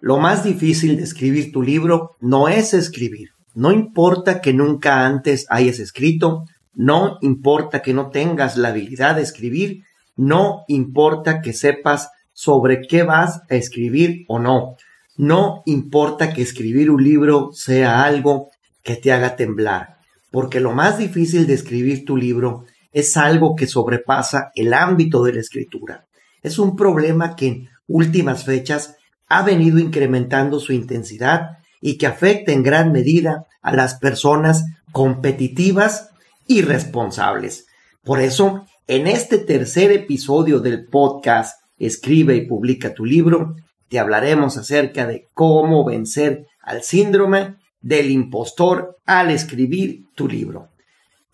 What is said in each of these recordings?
Lo más difícil de escribir tu libro no es escribir. No importa que nunca antes hayas escrito, no importa que no tengas la habilidad de escribir, no importa que sepas sobre qué vas a escribir o no. No importa que escribir un libro sea algo que te haga temblar, porque lo más difícil de escribir tu libro es algo que sobrepasa el ámbito de la escritura. Es un problema que en últimas fechas ha venido incrementando su intensidad y que afecta en gran medida a las personas competitivas y responsables. Por eso, en este tercer episodio del podcast Escribe y publica tu libro, te hablaremos acerca de cómo vencer al síndrome del impostor al escribir tu libro.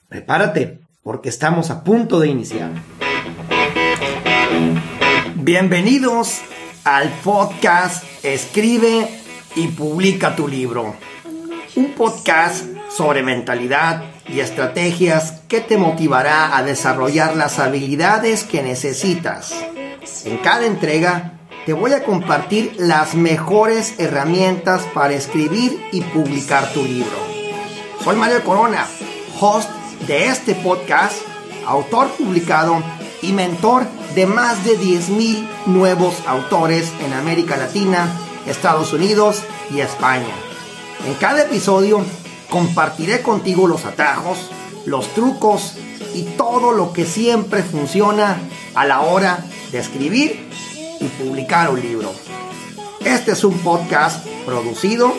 Prepárate, porque estamos a punto de iniciar. Bienvenidos al podcast Escribe y publica tu libro. Un podcast sobre mentalidad y estrategias que te motivará a desarrollar las habilidades que necesitas. En cada entrega te voy a compartir las mejores herramientas para escribir y publicar tu libro. Soy Mario Corona, host de este podcast, autor publicado y mentor de más de 10.000 nuevos autores en América Latina, Estados Unidos y España. En cada episodio compartiré contigo los atajos, los trucos y todo lo que siempre funciona a la hora de escribir y publicar un libro. Este es un podcast producido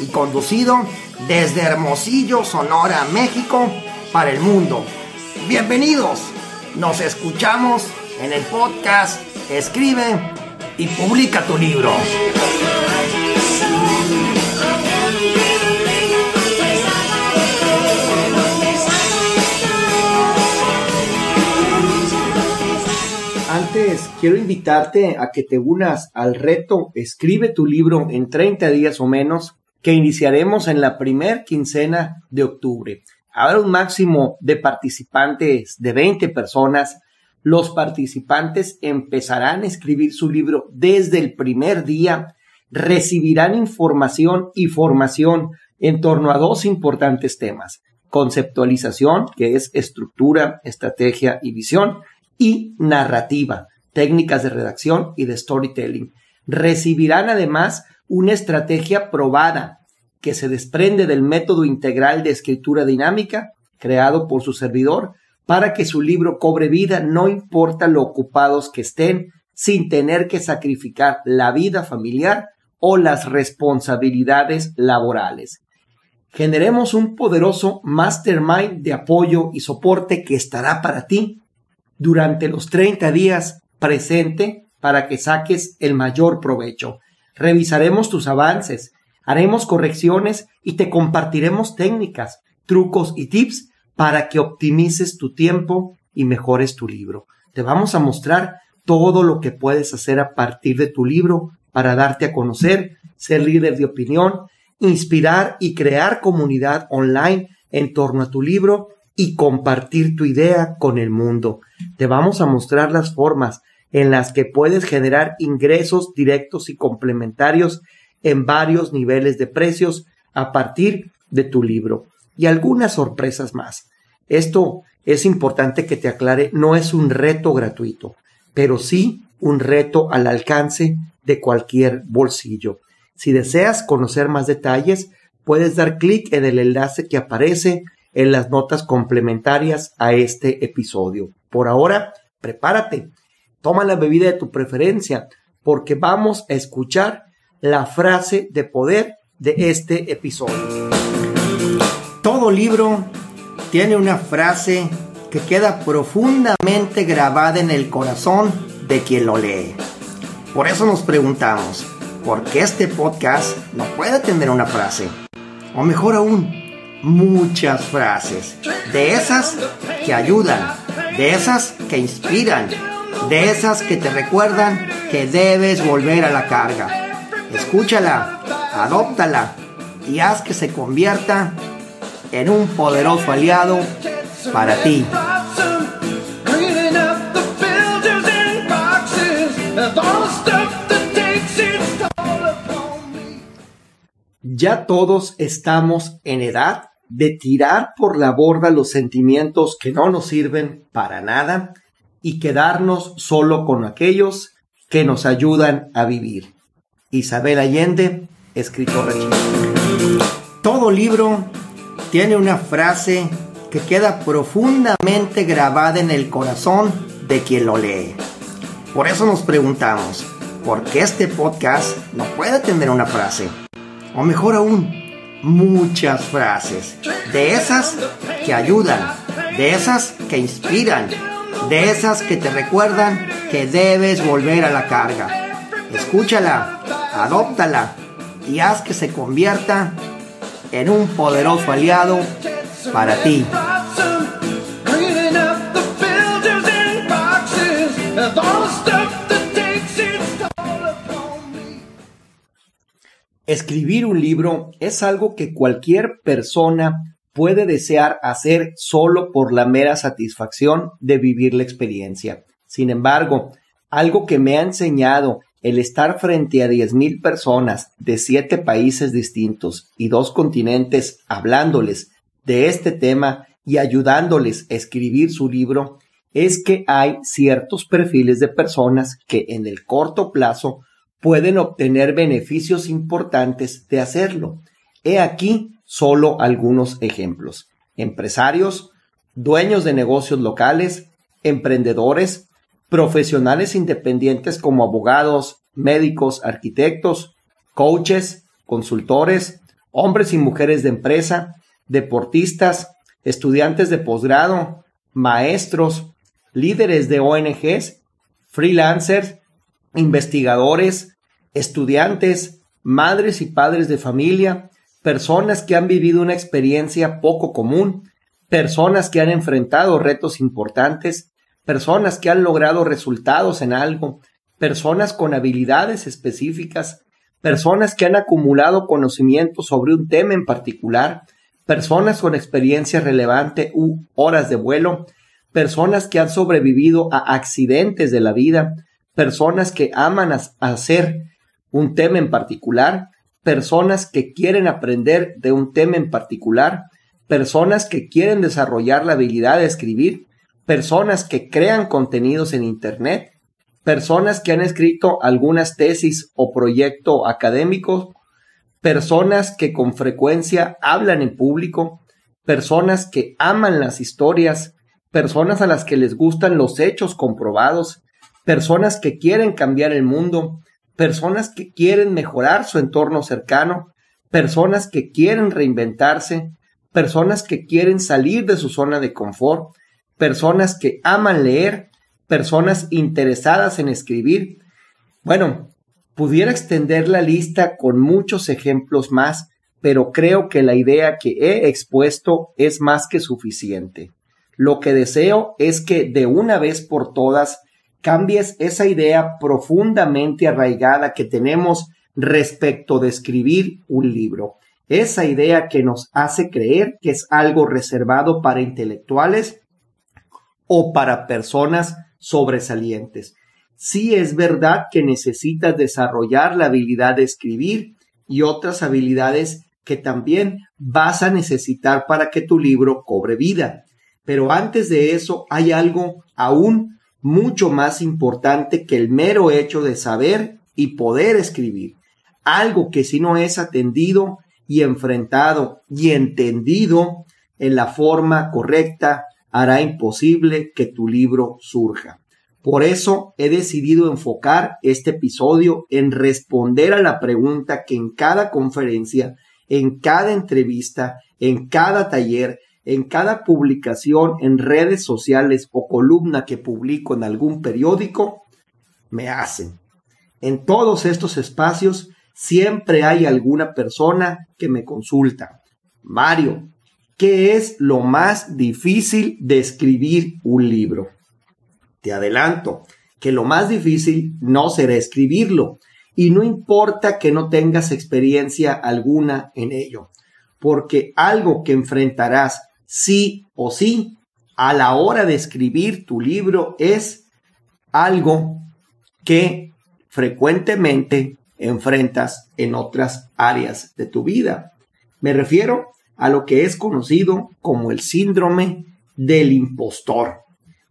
y conducido desde Hermosillo, Sonora, México, para el mundo. Bienvenidos. Nos escuchamos en el podcast Escribe y publica tu libro. Antes quiero invitarte a que te unas al reto Escribe tu libro en 30 días o menos que iniciaremos en la primer quincena de octubre. Habrá un máximo de participantes de 20 personas. Los participantes empezarán a escribir su libro desde el primer día, recibirán información y formación en torno a dos importantes temas. Conceptualización, que es estructura, estrategia y visión, y narrativa, técnicas de redacción y de storytelling. Recibirán además una estrategia probada que se desprende del método integral de escritura dinámica creado por su servidor para que su libro cobre vida no importa lo ocupados que estén sin tener que sacrificar la vida familiar o las responsabilidades laborales. Generemos un poderoso mastermind de apoyo y soporte que estará para ti durante los 30 días presente para que saques el mayor provecho. Revisaremos tus avances, haremos correcciones y te compartiremos técnicas, trucos y tips para que optimices tu tiempo y mejores tu libro. Te vamos a mostrar todo lo que puedes hacer a partir de tu libro para darte a conocer, ser líder de opinión, inspirar y crear comunidad online en torno a tu libro y compartir tu idea con el mundo. Te vamos a mostrar las formas en las que puedes generar ingresos directos y complementarios en varios niveles de precios a partir de tu libro y algunas sorpresas más. Esto es importante que te aclare, no es un reto gratuito, pero sí un reto al alcance de cualquier bolsillo. Si deseas conocer más detalles, puedes dar clic en el enlace que aparece en las notas complementarias a este episodio. Por ahora, prepárate, toma la bebida de tu preferencia, porque vamos a escuchar la frase de poder de este episodio. Todo libro tiene una frase que queda profundamente grabada en el corazón de quien lo lee. Por eso nos preguntamos, ¿por qué este podcast no puede tener una frase? O mejor aún, muchas frases. De esas que ayudan, de esas que inspiran, de esas que te recuerdan que debes volver a la carga. Escúchala, adóptala y haz que se convierta en un poderoso aliado para ti. Ya todos estamos en edad de tirar por la borda los sentimientos que no nos sirven para nada y quedarnos solo con aquellos que nos ayudan a vivir. Isabel Allende, escritora Todo libro tiene una frase que queda profundamente grabada en el corazón de quien lo lee. Por eso nos preguntamos, ¿por qué este podcast no puede tener una frase? O mejor aún, muchas frases. De esas que ayudan, de esas que inspiran, de esas que te recuerdan que debes volver a la carga. Escúchala, adóptala y haz que se convierta en un poderoso aliado para ti. Escribir un libro es algo que cualquier persona puede desear hacer solo por la mera satisfacción de vivir la experiencia. Sin embargo, algo que me ha enseñado el estar frente a 10.000 personas de siete países distintos y dos continentes hablándoles de este tema y ayudándoles a escribir su libro es que hay ciertos perfiles de personas que en el corto plazo pueden obtener beneficios importantes de hacerlo. He aquí solo algunos ejemplos. Empresarios, dueños de negocios locales, emprendedores, profesionales independientes como abogados, médicos, arquitectos, coaches, consultores, hombres y mujeres de empresa, deportistas, estudiantes de posgrado, maestros, líderes de ONGs, freelancers, investigadores, estudiantes, madres y padres de familia, personas que han vivido una experiencia poco común, personas que han enfrentado retos importantes, personas que han logrado resultados en algo, personas con habilidades específicas, personas que han acumulado conocimiento sobre un tema en particular, personas con experiencia relevante u horas de vuelo, personas que han sobrevivido a accidentes de la vida, personas que aman hacer un tema en particular, personas que quieren aprender de un tema en particular, personas que quieren desarrollar la habilidad de escribir, personas que crean contenidos en Internet, personas que han escrito algunas tesis o proyecto académico, personas que con frecuencia hablan en público, personas que aman las historias, personas a las que les gustan los hechos comprobados, personas que quieren cambiar el mundo, personas que quieren mejorar su entorno cercano, personas que quieren reinventarse, personas que quieren salir de su zona de confort, personas que aman leer, personas interesadas en escribir. Bueno, pudiera extender la lista con muchos ejemplos más, pero creo que la idea que he expuesto es más que suficiente. Lo que deseo es que de una vez por todas cambies esa idea profundamente arraigada que tenemos respecto de escribir un libro. Esa idea que nos hace creer que es algo reservado para intelectuales o para personas sobresalientes. Sí es verdad que necesitas desarrollar la habilidad de escribir y otras habilidades que también vas a necesitar para que tu libro cobre vida. Pero antes de eso hay algo aún mucho más importante que el mero hecho de saber y poder escribir. Algo que si no es atendido y enfrentado y entendido en la forma correcta, hará imposible que tu libro surja. Por eso he decidido enfocar este episodio en responder a la pregunta que en cada conferencia, en cada entrevista, en cada taller en cada publicación en redes sociales o columna que publico en algún periódico, me hacen. En todos estos espacios siempre hay alguna persona que me consulta. Mario, ¿qué es lo más difícil de escribir un libro? Te adelanto que lo más difícil no será escribirlo, y no importa que no tengas experiencia alguna en ello, porque algo que enfrentarás sí o sí a la hora de escribir tu libro es algo que frecuentemente enfrentas en otras áreas de tu vida. Me refiero a lo que es conocido como el síndrome del impostor.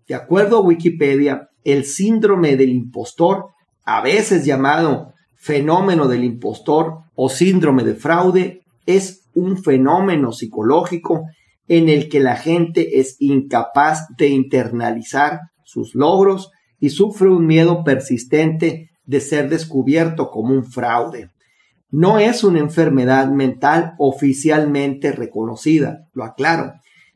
De acuerdo a Wikipedia, el síndrome del impostor, a veces llamado fenómeno del impostor o síndrome de fraude, es un fenómeno psicológico en el que la gente es incapaz de internalizar sus logros y sufre un miedo persistente de ser descubierto como un fraude. No es una enfermedad mental oficialmente reconocida, lo aclaro,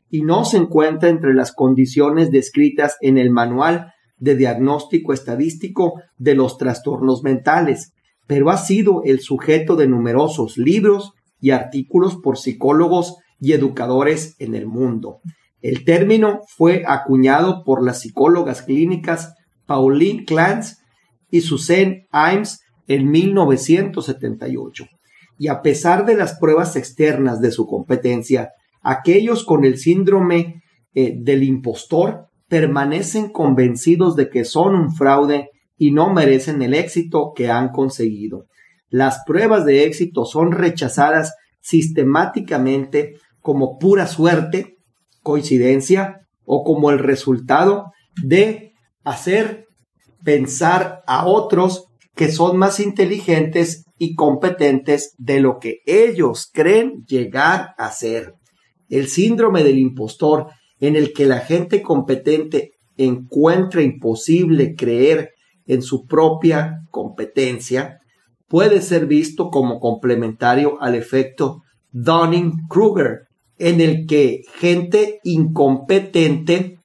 y no se encuentra entre las condiciones descritas en el Manual de Diagnóstico Estadístico de los Trastornos Mentales, pero ha sido el sujeto de numerosos libros y artículos por psicólogos y educadores en el mundo. El término fue acuñado por las psicólogas clínicas Pauline Clance y Suzanne Imes en 1978. Y a pesar de las pruebas externas de su competencia, aquellos con el síndrome eh, del impostor permanecen convencidos de que son un fraude y no merecen el éxito que han conseguido. Las pruebas de éxito son rechazadas sistemáticamente como pura suerte, coincidencia o como el resultado de hacer pensar a otros que son más inteligentes y competentes de lo que ellos creen llegar a ser. El síndrome del impostor en el que la gente competente encuentra imposible creer en su propia competencia puede ser visto como complementario al efecto Dunning-Kruger, en el que gente incompetente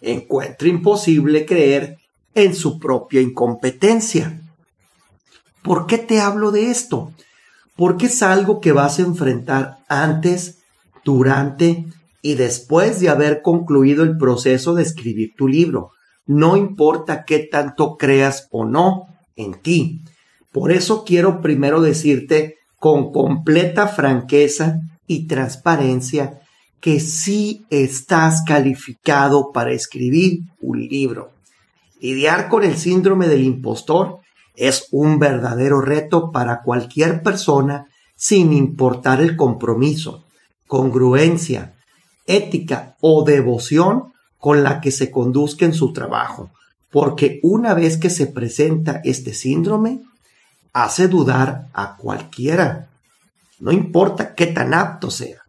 encuentra imposible creer en su propia incompetencia. ¿Por qué te hablo de esto? Porque es algo que vas a enfrentar antes, durante y después de haber concluido el proceso de escribir tu libro. No importa qué tanto creas o no en ti. Por eso quiero primero decirte con completa franqueza y transparencia que sí estás calificado para escribir un libro. Lidiar con el síndrome del impostor es un verdadero reto para cualquier persona sin importar el compromiso, congruencia, ética o devoción con la que se conduzca en su trabajo, porque una vez que se presenta este síndrome, hace dudar a cualquiera, no importa qué tan apto sea.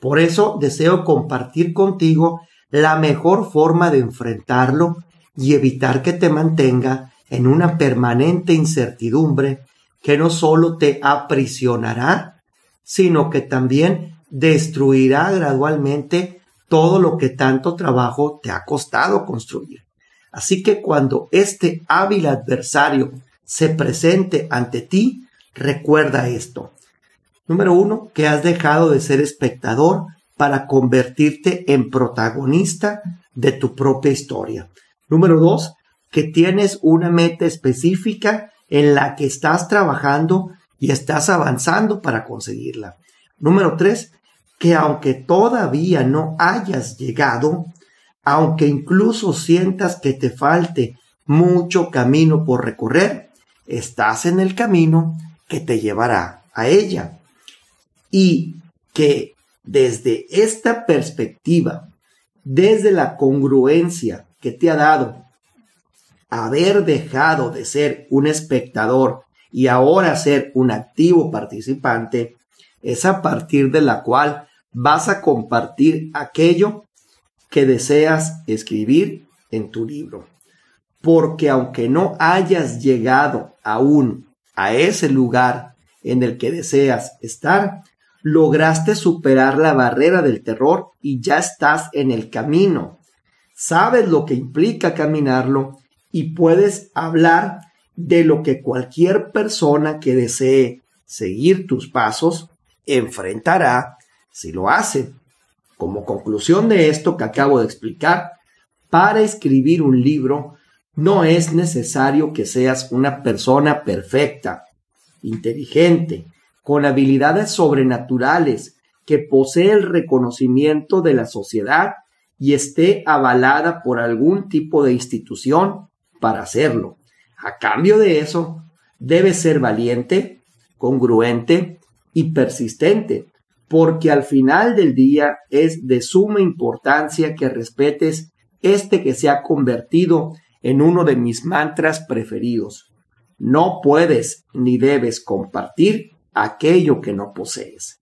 Por eso deseo compartir contigo la mejor forma de enfrentarlo y evitar que te mantenga en una permanente incertidumbre que no solo te aprisionará, sino que también destruirá gradualmente todo lo que tanto trabajo te ha costado construir. Así que cuando este hábil adversario se presente ante ti, recuerda esto. Número uno, que has dejado de ser espectador para convertirte en protagonista de tu propia historia. Número dos, que tienes una meta específica en la que estás trabajando y estás avanzando para conseguirla. Número tres, que aunque todavía no hayas llegado, aunque incluso sientas que te falte mucho camino por recorrer, estás en el camino que te llevará a ella. Y que desde esta perspectiva, desde la congruencia que te ha dado haber dejado de ser un espectador y ahora ser un activo participante, es a partir de la cual vas a compartir aquello que deseas escribir en tu libro. Porque aunque no hayas llegado aún a ese lugar en el que deseas estar, lograste superar la barrera del terror y ya estás en el camino sabes lo que implica caminarlo y puedes hablar de lo que cualquier persona que desee seguir tus pasos enfrentará si lo hace. Como conclusión de esto que acabo de explicar, para escribir un libro no es necesario que seas una persona perfecta, inteligente, con habilidades sobrenaturales, que posee el reconocimiento de la sociedad y esté avalada por algún tipo de institución para hacerlo. A cambio de eso, debes ser valiente, congruente y persistente, porque al final del día es de suma importancia que respetes este que se ha convertido en uno de mis mantras preferidos. No puedes ni debes compartir aquello que no posees.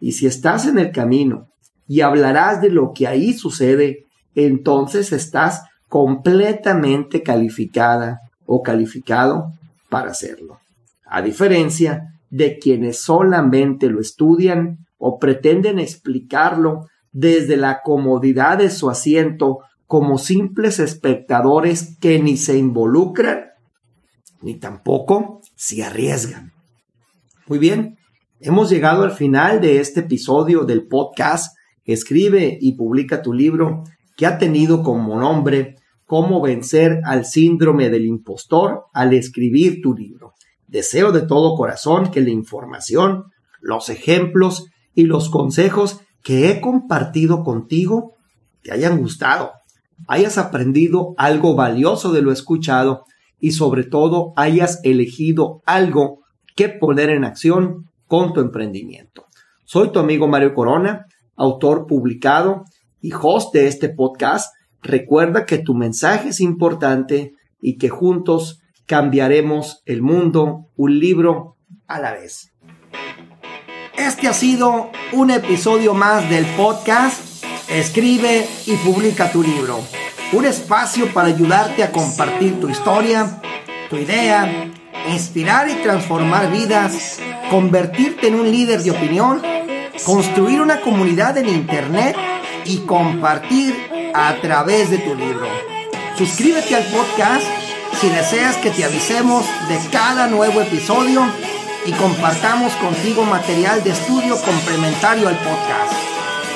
Y si estás en el camino y hablarás de lo que ahí sucede, entonces estás completamente calificada o calificado para hacerlo. A diferencia de quienes solamente lo estudian o pretenden explicarlo desde la comodidad de su asiento como simples espectadores que ni se involucran ni tampoco se arriesgan. Muy bien, hemos llegado al final de este episodio del podcast Escribe y publica tu libro que ha tenido como nombre Cómo vencer al síndrome del impostor al escribir tu libro. Deseo de todo corazón que la información, los ejemplos y los consejos que he compartido contigo te hayan gustado, hayas aprendido algo valioso de lo escuchado y sobre todo hayas elegido algo que poner en acción con tu emprendimiento. Soy tu amigo Mario Corona, autor publicado y host de este podcast. Recuerda que tu mensaje es importante y que juntos cambiaremos el mundo un libro a la vez. Este ha sido un episodio más del podcast Escribe y publica tu libro un espacio para ayudarte a compartir tu historia, tu idea, inspirar y transformar vidas, convertirte en un líder de opinión, construir una comunidad en Internet y compartir a través de tu libro. Suscríbete al podcast si deseas que te avisemos de cada nuevo episodio y compartamos contigo material de estudio complementario al podcast.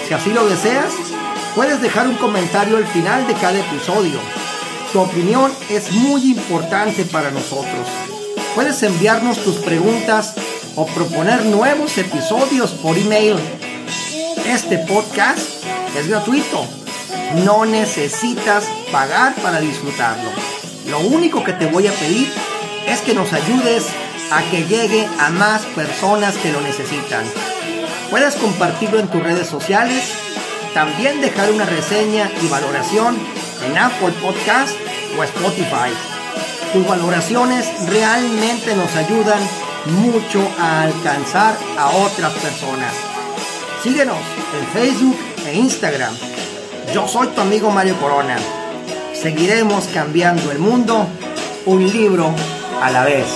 Si así lo deseas, Puedes dejar un comentario al final de cada episodio. Tu opinión es muy importante para nosotros. Puedes enviarnos tus preguntas o proponer nuevos episodios por email. Este podcast es gratuito. No necesitas pagar para disfrutarlo. Lo único que te voy a pedir es que nos ayudes a que llegue a más personas que lo necesitan. Puedes compartirlo en tus redes sociales también dejar una reseña y valoración en Apple Podcast o Spotify. Tus valoraciones realmente nos ayudan mucho a alcanzar a otras personas. Síguenos en Facebook e Instagram. Yo soy tu amigo Mario Corona. Seguiremos cambiando el mundo un libro a la vez.